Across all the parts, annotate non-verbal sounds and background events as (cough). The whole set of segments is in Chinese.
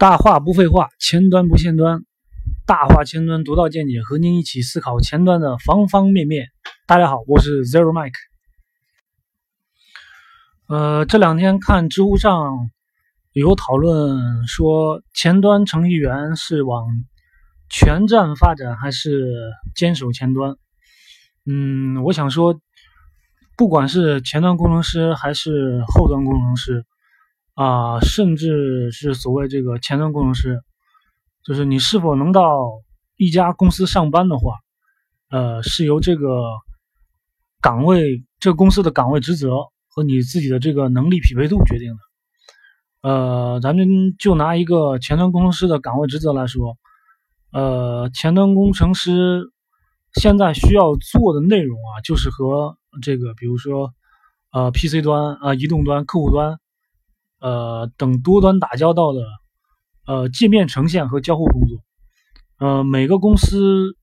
大话不废话，前端不限端，大话前端独到见解，和您一起思考前端的方方面面。大家好，我是 Zero Mike。呃，这两天看知乎上有讨论说，前端程序员是往全站发展还是坚守前端？嗯，我想说，不管是前端工程师还是后端工程师。啊，甚至是所谓这个前端工程师，就是你是否能到一家公司上班的话，呃，是由这个岗位、这个公司的岗位职责和你自己的这个能力匹配度决定的。呃，咱们就拿一个前端工程师的岗位职责来说，呃，前端工程师现在需要做的内容啊，就是和这个，比如说，呃，PC 端啊，移动端、客户端。呃，等多端打交道的，呃，界面呈现和交互工作，呃，每个公司，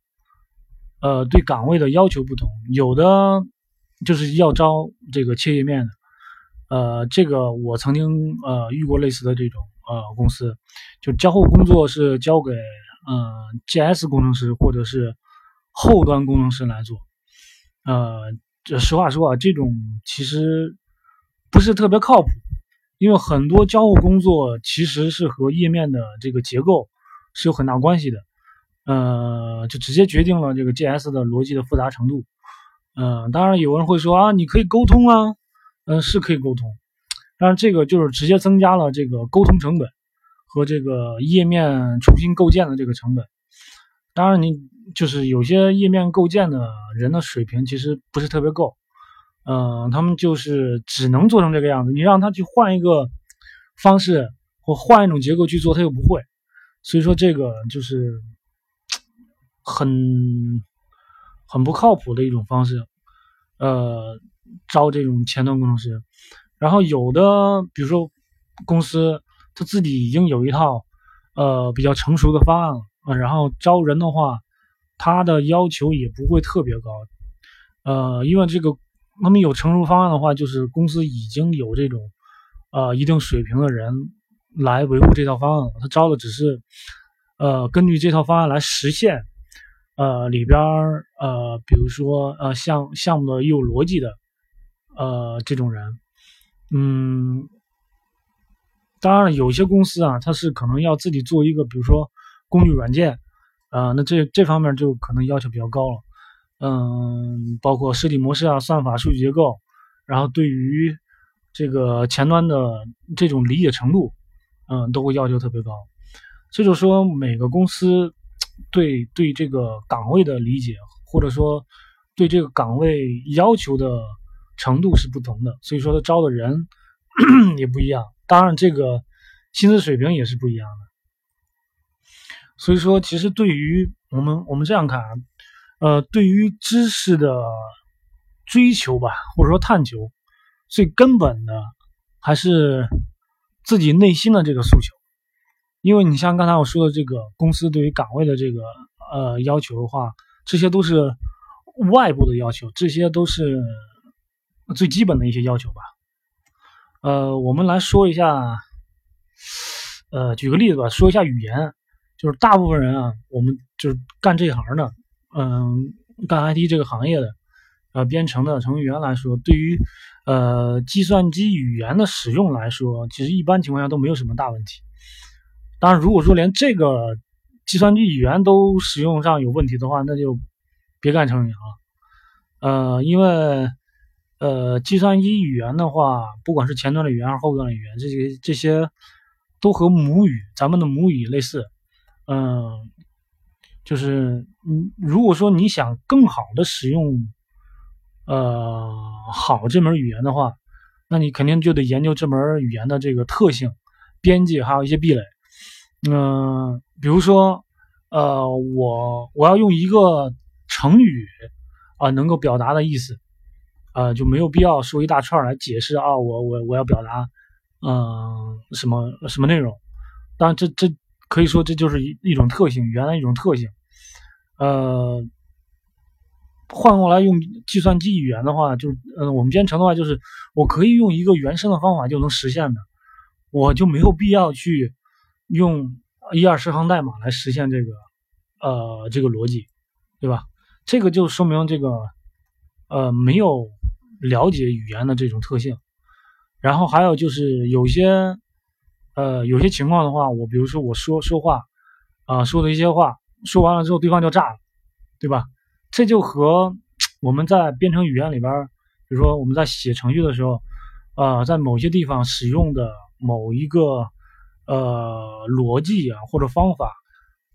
呃，对岗位的要求不同，有的就是要招这个切页面的，呃，这个我曾经呃遇过类似的这种呃公司，就交互工作是交给呃 GS 工程师或者是后端工程师来做，呃，这实话说啊，这种其实不是特别靠谱。因为很多交互工作其实是和页面的这个结构是有很大关系的，呃，就直接决定了这个 JS 的逻辑的复杂程度。嗯，当然有人会说啊，你可以沟通啊，嗯，是可以沟通，但是这个就是直接增加了这个沟通成本和这个页面重新构建的这个成本。当然，你就是有些页面构建的人的水平其实不是特别够。嗯，他们就是只能做成这个样子。你让他去换一个方式或换一种结构去做，他又不会。所以说这个就是很很不靠谱的一种方式。呃，招这种前端工程师，然后有的比如说公司他自己已经有一套呃比较成熟的方案了，然后招人的话，他的要求也不会特别高。呃，因为这个。那么有成熟方案的话，就是公司已经有这种，呃，一定水平的人来维护这套方案了。他招的只是，呃，根据这套方案来实现，呃，里边呃，比如说呃，项项目的业务逻辑的，呃，这种人，嗯，当然有些公司啊，它是可能要自己做一个，比如说工具软件，啊，那这这方面就可能要求比较高了。嗯，包括设计模式啊、算法、数据结构，然后对于这个前端的这种理解程度，嗯，都会要求特别高。这就说每个公司对对这个岗位的理解，或者说对这个岗位要求的程度是不同的，所以说他招的人 (clears throat) 也不一样。当然，这个薪资水平也是不一样的。所以说，其实对于我们我们这样看啊。呃，对于知识的追求吧，或者说探求，最根本的还是自己内心的这个诉求。因为你像刚才我说的这个公司对于岗位的这个呃要求的话，这些都是外部的要求，这些都是最基本的一些要求吧。呃，我们来说一下，呃，举个例子吧，说一下语言，就是大部分人啊，我们就是干这行的。嗯，干 IT 这个行业的，呃，编程的程序员来说，对于呃计算机语言的使用来说，其实一般情况下都没有什么大问题。当然，如果说连这个计算机语言都使用上有问题的话，那就别干程序员了。呃，因为呃计算机语言的话，不管是前端的语言还是后端的语言，这些这些都和母语咱们的母语类似，嗯。就是你如果说你想更好的使用，呃，好这门语言的话，那你肯定就得研究这门语言的这个特性、边界，还有一些壁垒。嗯，比如说，呃，我我要用一个成语啊，能够表达的意思，呃，就没有必要说一大串来解释啊，我我我要表达，嗯，什么什么内容。当然，这这可以说这就是一一种特性，语言的一种特性。呃，换过来用计算机语言的话，就是嗯，我们编程的话，就是我可以用一个原生的方法就能实现的，我就没有必要去用一二十行代码来实现这个呃这个逻辑，对吧？这个就说明这个呃没有了解语言的这种特性。然后还有就是有些呃有些情况的话，我比如说我说说话啊说的一些话说完了之后，对方就炸了，对吧？这就和 (tsk) 我们在编程语言里边，比如说我们在写程序的时候，呃，在某些地方使用的某一个呃逻辑啊或者方法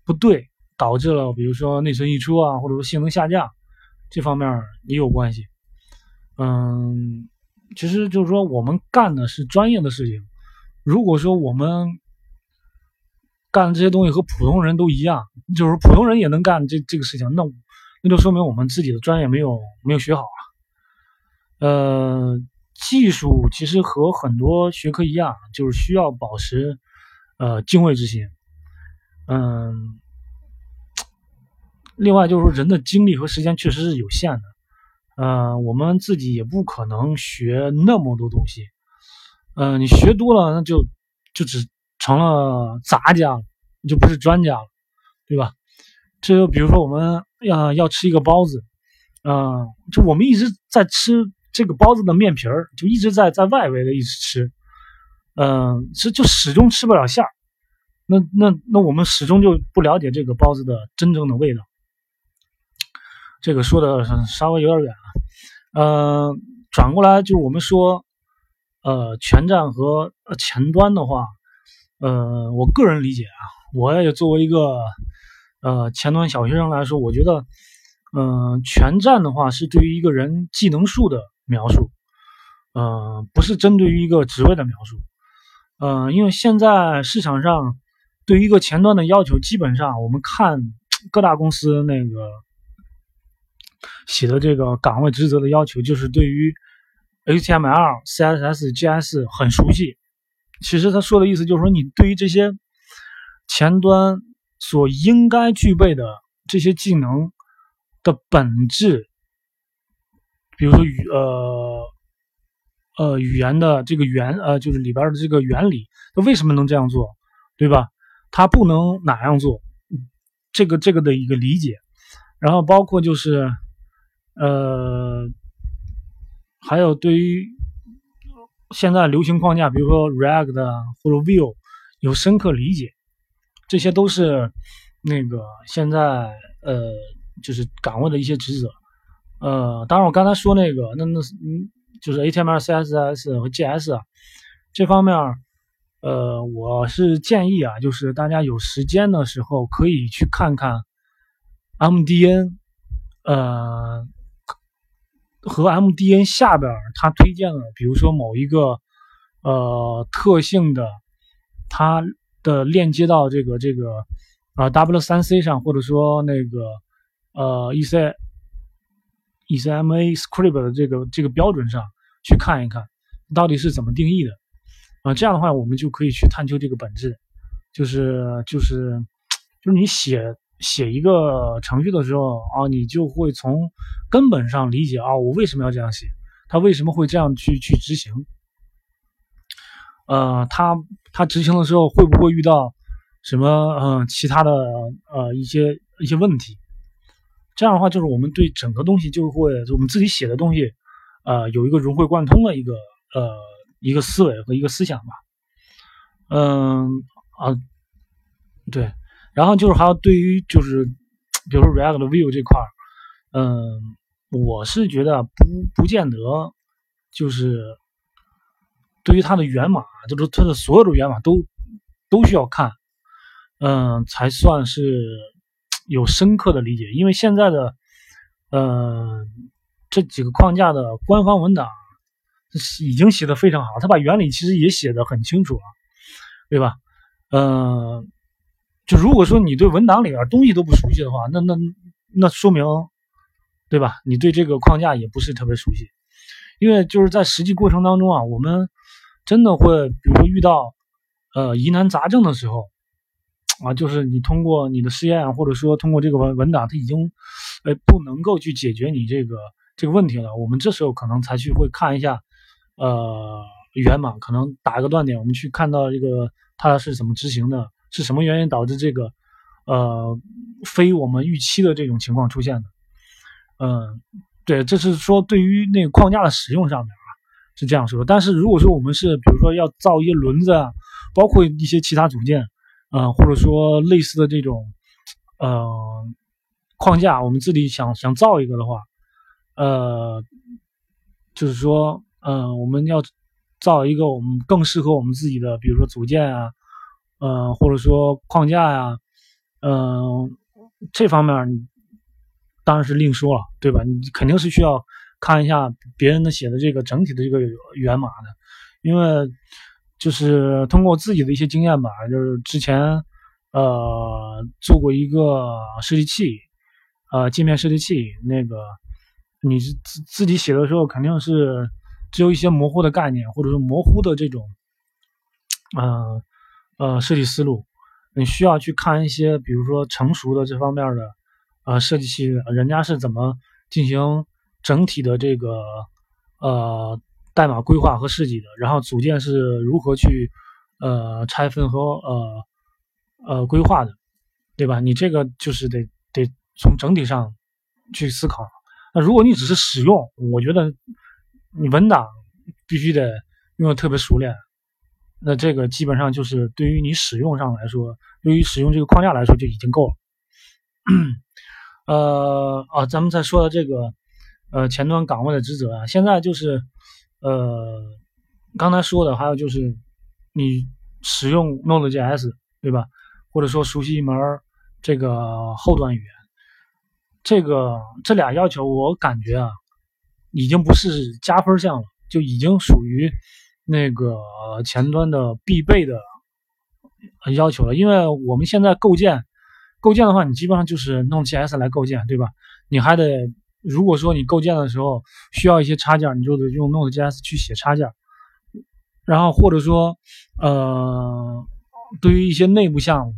不对，导致了比如说内存溢出啊，或者说性能下降，这方面也有关系。嗯。其实就是说，我们干的是专业的事情。如果说我们干这些东西和普通人都一样，就是普通人也能干这这个事情，那那就说明我们自己的专业没有没有学好啊。呃，技术其实和很多学科一样，就是需要保持呃敬畏之心。嗯，另外就是说，人的精力和时间确实是有限的。嗯，我们自己也不可能学那么多东西。嗯，你学多了，那就就只成了杂家了，就不是专家了，对吧？这就比如说我们要要吃一个包子，嗯，就我们一直在吃这个包子的面皮儿，就一直在在外围的一直吃，嗯，是就始终吃不了馅儿。那那那我们始终就不了解这个包子的真正的味道。这个说的稍微有点远啊，呃，转过来就是我们说，呃，全站和前端的话，呃，我个人理解啊，我也作为一个呃前端小学生来说，我觉得，嗯，全站的话是对于一个人技能数的描述，嗯，不是针对于一个职位的描述，嗯，因为现在市场上对于一个前端的要求，基本上我们看各大公司那个。写的这个岗位职责的要求，就是对于 HTML、CSS、JS 很熟悉。其实他说的意思就是说，你对于这些前端所应该具备的这些技能的本质，比如说语呃呃语言的这个原呃就是里边的这个原理，它为什么能这样做，对吧？它不能哪样做？这个这个的一个理解，然后包括就是。呃，还有对于现在流行框架，比如说 React 或者 Vue，有深刻理解，这些都是那个现在呃，就是岗位的一些职责。呃，当然我刚才说那个，那那嗯，就是 HTML、CSS 和 JS 啊，这方面，呃，我是建议啊，就是大家有时间的时候可以去看看 MDN，呃。和 MDN 下边他推荐了，比如说某一个呃特性的，它的链接到这个这个啊 W3C 上，或者说那个呃 EC ECMA Script 的这个这个标准上去看一看，到底是怎么定义的啊？这样的话，我们就可以去探究这个本质，就是就是就是你写。写一个程序的时候啊，你就会从根本上理解啊，我为什么要这样写，他为什么会这样去去执行？呃，他他执行的时候会不会遇到什么嗯其他的呃一些一些问题？这样的话，就是我们对整个东西就会我们自己写的东西，呃，有一个融会贯通的一个呃一个思维和一个思想吧。嗯啊，对。然后就是还有对于就是，比如说 React 的 View 这块儿，嗯，我是觉得不不见得，就是对于它的源码，就是它的所有的源码都都需要看，嗯，才算是有深刻的理解。因为现在的，嗯，这几个框架的官方文档已经写的非常好，他把原理其实也写的很清楚了，对吧？嗯。如果说你对文档里边东西都不熟悉的话，那那那说明，对吧？你对这个框架也不是特别熟悉，因为就是在实际过程当中啊，我们真的会，比如说遇到呃疑难杂症的时候，啊，就是你通过你的试验或者说通过这个文文档，它已经呃不能够去解决你这个这个问题了，我们这时候可能才去会看一下呃源码，可能打一个断点，我们去看到这个它是怎么执行的。是什么原因导致这个呃非我们预期的这种情况出现的？嗯，对，这是说对于那个框架的使用上面啊是这样说。但是如果说我们是比如说要造一些轮子啊，包括一些其他组件，嗯，或者说类似的这种呃框架，我们自己想想造一个的话，呃，就是说，嗯，我们要造一个我们更适合我们自己的，比如说组件啊，嗯，或者说框架呀，嗯，这方面当然是另说了，对吧？你肯定是需要看一下别人的写的这个整体的这个源码的，因为就是通过自己的一些经验吧，就是之前呃做过一个设计器，呃界面设计器，那个你自自己写的时候肯定是只有一些模糊的概念，或者说模糊的这种，嗯呃设计思路，你需要去看一些比如说成熟的这方面的。呃，设计器人家是怎么进行整体的这个呃代码规划和设计的？然后组件是如何去呃拆分和呃呃规划的，对吧？你这个就是得得从整体上去思考。那如果你只是使用，我觉得你文档必须得用的特别熟练。那这个基本上就是对于你使用上来说，对于使用这个框架来说就已经够了。(coughs) 呃啊，咱们再说的这个，呃，前端岗位的职责啊，现在就是，呃，刚才说的还有就是，你使用 Node.js 对吧？或者说熟悉一门这个后端语言，这个这俩要求我感觉啊，已经不是加分项了，就已经属于那个前端的必备的要求了，因为我们现在构建。构建的话，你基本上就是弄 GS 来构建，对吧？你还得，如果说你构建的时候需要一些插件，你就得用 Node.js 去写插件。然后或者说，呃，对于一些内部项目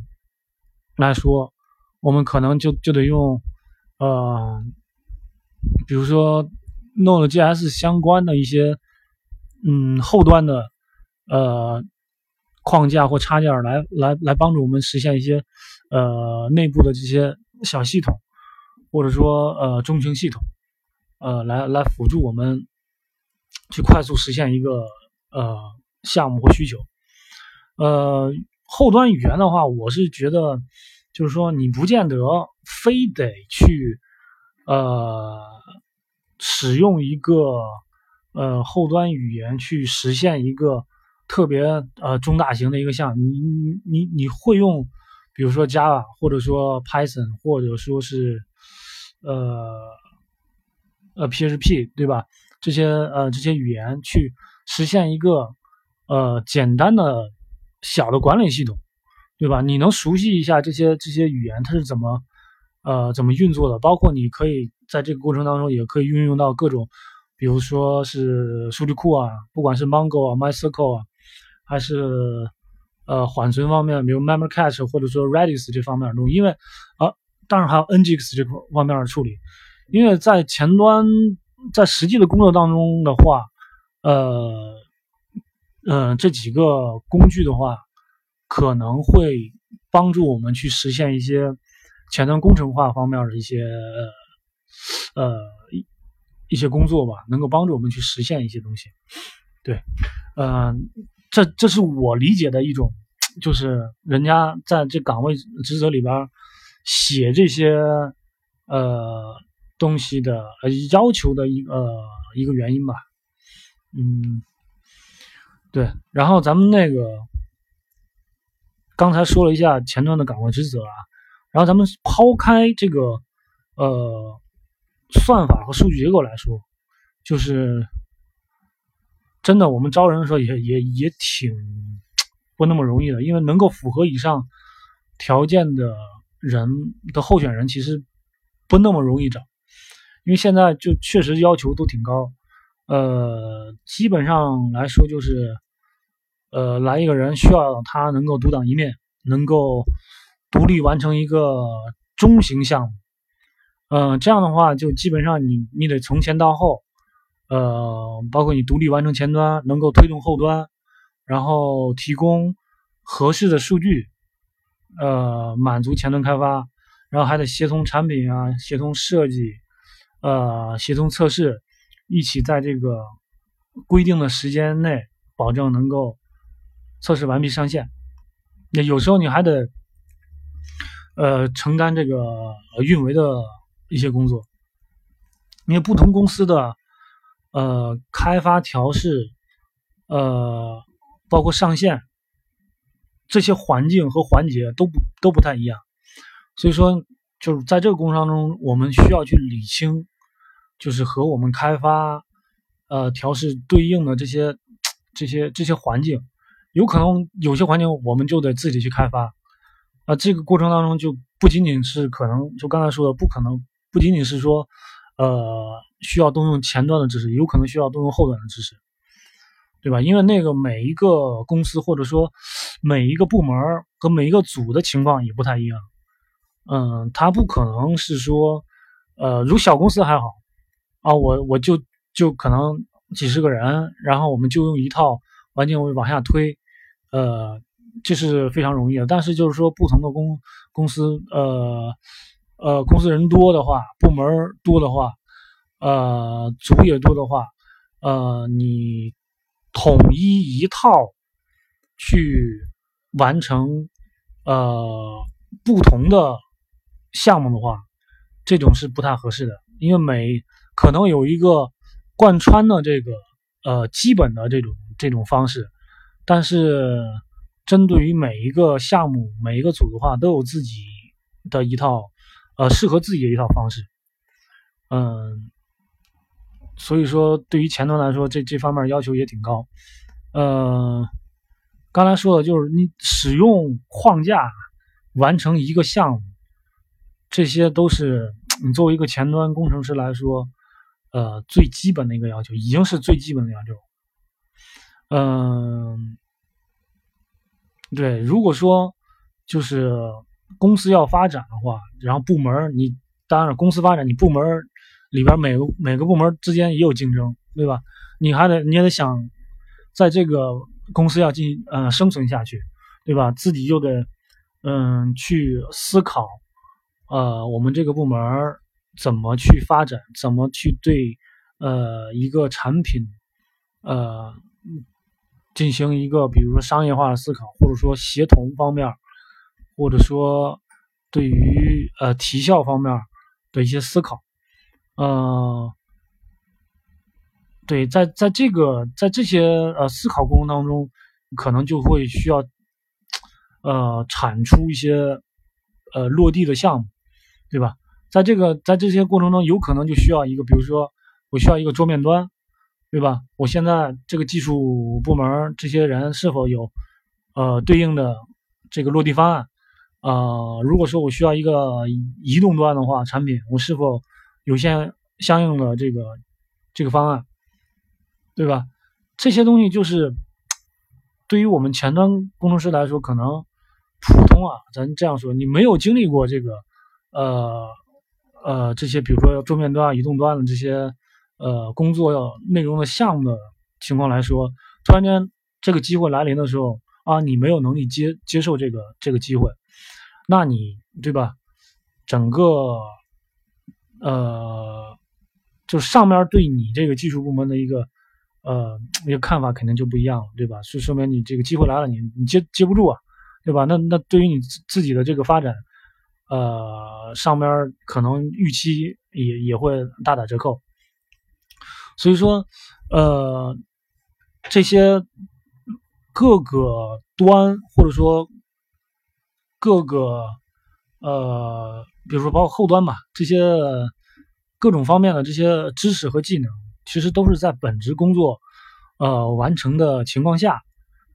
来说，我们可能就就得用，呃，比如说 Node.js 相关的一些，嗯，后端的，呃，框架或插件来来来帮助我们实现一些。呃，内部的这些小系统，或者说呃中型系统，呃，来来辅助我们去快速实现一个呃项目或需求。呃，后端语言的话，我是觉得就是说你不见得非得去呃使用一个呃后端语言去实现一个特别呃中大型的一个项目，你你你你会用。比如说 Java，或者说 Python，或者说是呃呃 PHP，对吧？这些呃这些语言去实现一个呃简单的小的管理系统，对吧？你能熟悉一下这些这些语言它是怎么呃怎么运作的？包括你可以在这个过程当中也可以运用到各种，比如说是数据库啊，不管是 Mongo 啊、MySQL 啊，还是。呃，缓存方面，比如 Memory Cache 或者说 Redis 这方面的东西，因为啊，当然还有 Nginx 这方面的处理，因为在前端在实际的工作当中的话，呃，嗯，这几个工具的话，可能会帮助我们去实现一些前端工程化方面的一些呃一些工作吧，能够帮助我们去实现一些东西，对，嗯。这这是我理解的一种，就是人家在这岗位职责里边写这些呃东西的要求的一个一个原因吧。嗯，对。然后咱们那个刚才说了一下前端的岗位职责啊，然后咱们抛开这个呃算法和数据结构来说，就是。真的，我们招人的时候也也也挺不那么容易的，因为能够符合以上条件的人的候选人其实不那么容易找，因为现在就确实要求都挺高，呃，基本上来说就是，呃，来一个人需要他能够独当一面，能够独立完成一个中型项目，嗯，这样的话就基本上你你得从前到后。呃，包括你独立完成前端，能够推动后端，然后提供合适的数据，呃满足前端开发，然后还得协同产品啊，协同设计，呃，协同测试，一起在这个规定的时间内保证能够测试完毕上线。那有时候你还得呃承担这个运维的一些工作，因为不同公司的呃开发调试，呃包括上线。这些环境和环节都不都不太一样，所以说就是在这个过程当中，我们需要去理清，就是和我们开发呃调试对应的这些这些这些环境，有可能有些环境我们就得自己去开发啊。这个过程当中就不仅仅是可能，就刚才说的，不可能不仅仅是说呃需要动用前端的知识，有可能需要动用后端的知识。对吧？因为那个每一个公司或者说每一个部门和每一个组的情况也不太一样，嗯，他不可能是说，呃，如小公司还好啊，我我就就可能几十个人，然后我们就用一套环境往下推，呃，这是非常容易的。但是就是说不同的公公司，呃呃，公司人多的话，部门多的话，呃，组也多的话，呃，你。统一一套去完成呃不同的项目的话，这种是不太合适的，因为每可能有一个贯穿的这个呃基本的这种这种方式，但是针对于每一个项目每一个组的话，都有自己的一套呃适合自己的一套方式，嗯。所以说，对于前端来说，这这方面要求也挺高。呃，刚才说的就是你使用框架完成一个项目，这些都是你作为一个前端工程师来说，呃，最基本的一个要求，已经是最基本的要求。嗯，对，如果说就是公司要发展的话，然后部门你当然公司发展，你部门。里边每个每个部门之间也有竞争，对吧？你还得你也得想，在这个公司要进行呃生存下去，对吧？自己又得嗯去思考，呃，我们这个部门怎么去发展，怎么去对呃一个产品呃进行一个比如说商业化的思考，或者说协同方面，或者说对于呃提效方面的一些思考。呃，对，在在这个在这些呃思考过程当中，可能就会需要呃产出一些呃落地的项目，对吧？在这个在这些过程中，有可能就需要一个，比如说我需要一个桌面端，对吧？我现在这个技术部门这些人是否有呃对应的这个落地方案？呃，如果说我需要一个移动端的话，产品我是否？有些相应的这个这个方案，对吧？这些东西就是对于我们前端工程师来说，可能普通啊，咱这样说，你没有经历过这个呃呃这些，比如说桌面端、移动端的这些呃工作要内容的项目的情况来说，突然间这个机会来临的时候啊，你没有能力接接受这个这个机会，那你对吧？整个。呃，就上面对你这个技术部门的一个呃一个看法肯定就不一样了，对吧？是说明你这个机会来了，你你接接不住啊，对吧？那那对于你自己的这个发展，呃，上面可能预期也也会大打折扣。所以说，呃，这些各个端或者说各个呃。比如说，包括后端吧，这些各种方面的这些知识和技能，其实都是在本职工作呃完成的情况下，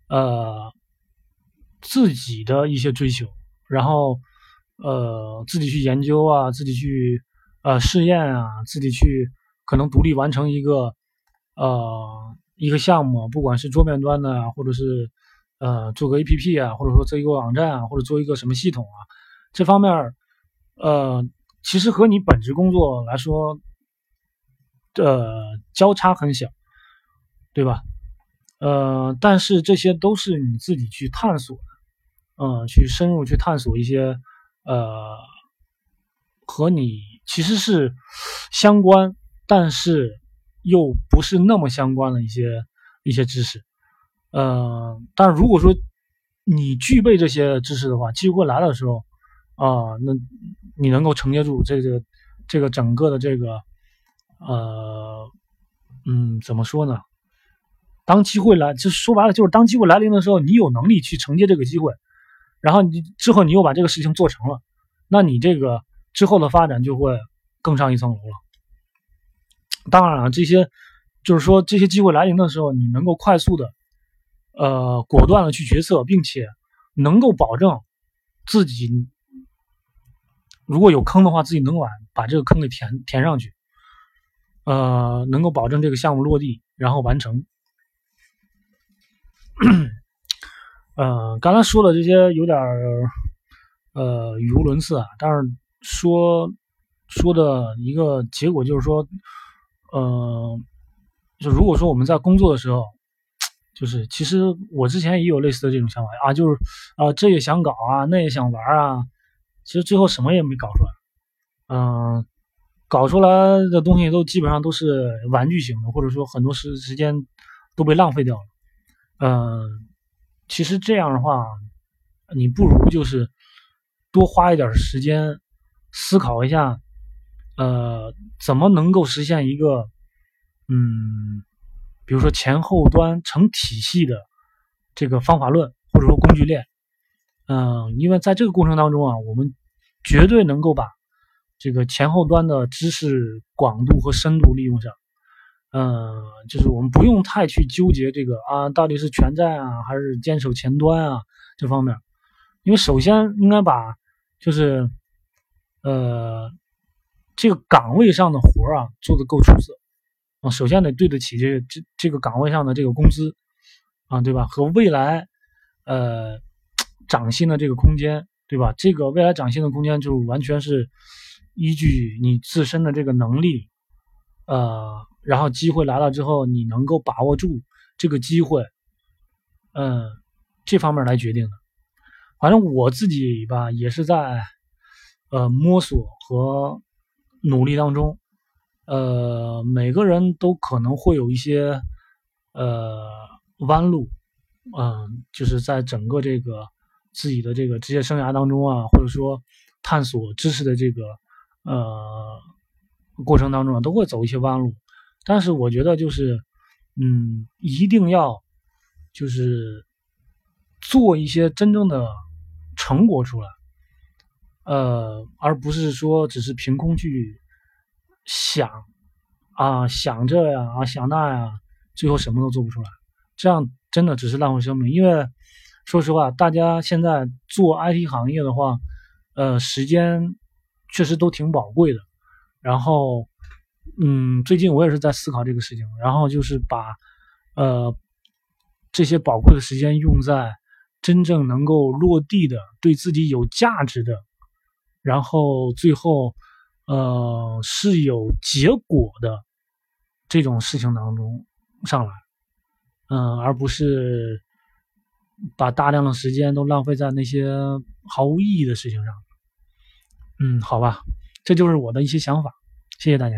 呃自己的一些追求，然后呃自己去研究啊，自己去呃试验啊，自己去可能独立完成一个呃一个项目，不管是桌面端的，或者是呃做个 APP 啊，或者说做一个网站啊，或者做一个什么系统啊，这方面。呃，其实和你本职工作来说，呃，交叉很小，对吧？呃，但是这些都是你自己去探索的，嗯，去深入去探索一些呃和你其实是相关，但是又不是那么相关的一些一些知识。呃，但是如果说你具备这些知识的话，机会来的时候啊，那你能够承接住这个这个整个的这个呃嗯，怎么说呢？当机会来，就说白了，就是当机会来临的时候，你有能力去承接这个机会，然后你之后你又把这个事情做成了，那你这个之后的发展就会更上一层楼了。当然了，这些就是说这些机会来临的时候，你能够快速的，呃，果断的去决策，并且能够保证自己如果有坑的话，自己能把把这个坑给填填上去，呃，能够保证这个项目落地，然后完成。嗯，刚才说的这些有点呃语无伦次啊，但是说说的一个结果就是说，嗯，就如果说我们在工作的时候，就是其实我之前也有类似的这种想法啊，就是啊这也想搞啊，那也想玩啊，其实最后什么也没搞出来，嗯，搞出来的东西都基本上都是玩具型的，或者说很多时时间都被浪费掉了。嗯，其实这样的话，你不如就是多花一点时间思考一下，呃，怎么能够实现一个，嗯，比如说前后端成体系的这个方法论或者说工具链，嗯，因为在这个过程当中啊，我们绝对能够把这个前后端的知识广度和深度利用上。嗯，就是我们不用太去纠结这个啊，到底是全站啊，还是坚守前端啊这方面，因为首先应该把就是呃这个岗位上的活啊做得够出色啊，首先得对得起这这这个岗位上的这个工资啊，对吧？和未来呃涨薪的这个空间，对吧？这个未来涨薪的空间就完全是依据你自身的这个能力，呃。然后机会来了之后，你能够把握住这个机会，嗯，这方面来决定的。反正我自己吧，也是在呃摸索和努力当中。呃，每个人都可能会有一些呃弯路，嗯，就是在整个这个自己的这个职业生涯当中啊，或者说探索知识的这个呃过程当中啊，都会走一些弯路。但是我觉得就是，嗯，一定要就是做一些真正的成果出来，呃，而不是说只是凭空去想啊想这呀啊想那呀，最后什么都做不出来，这样真的只是浪费生命。因为说实话，大家现在做 IT 行业的话，呃，时间确实都挺宝贵的，然后。嗯，最近我也是在思考这个事情，然后就是把，呃，这些宝贵的时间用在真正能够落地的、对自己有价值的，然后最后，呃，是有结果的这种事情当中上来，嗯，而不是把大量的时间都浪费在那些毫无意义的事情上。嗯，好吧，这就是我的一些想法，谢谢大家。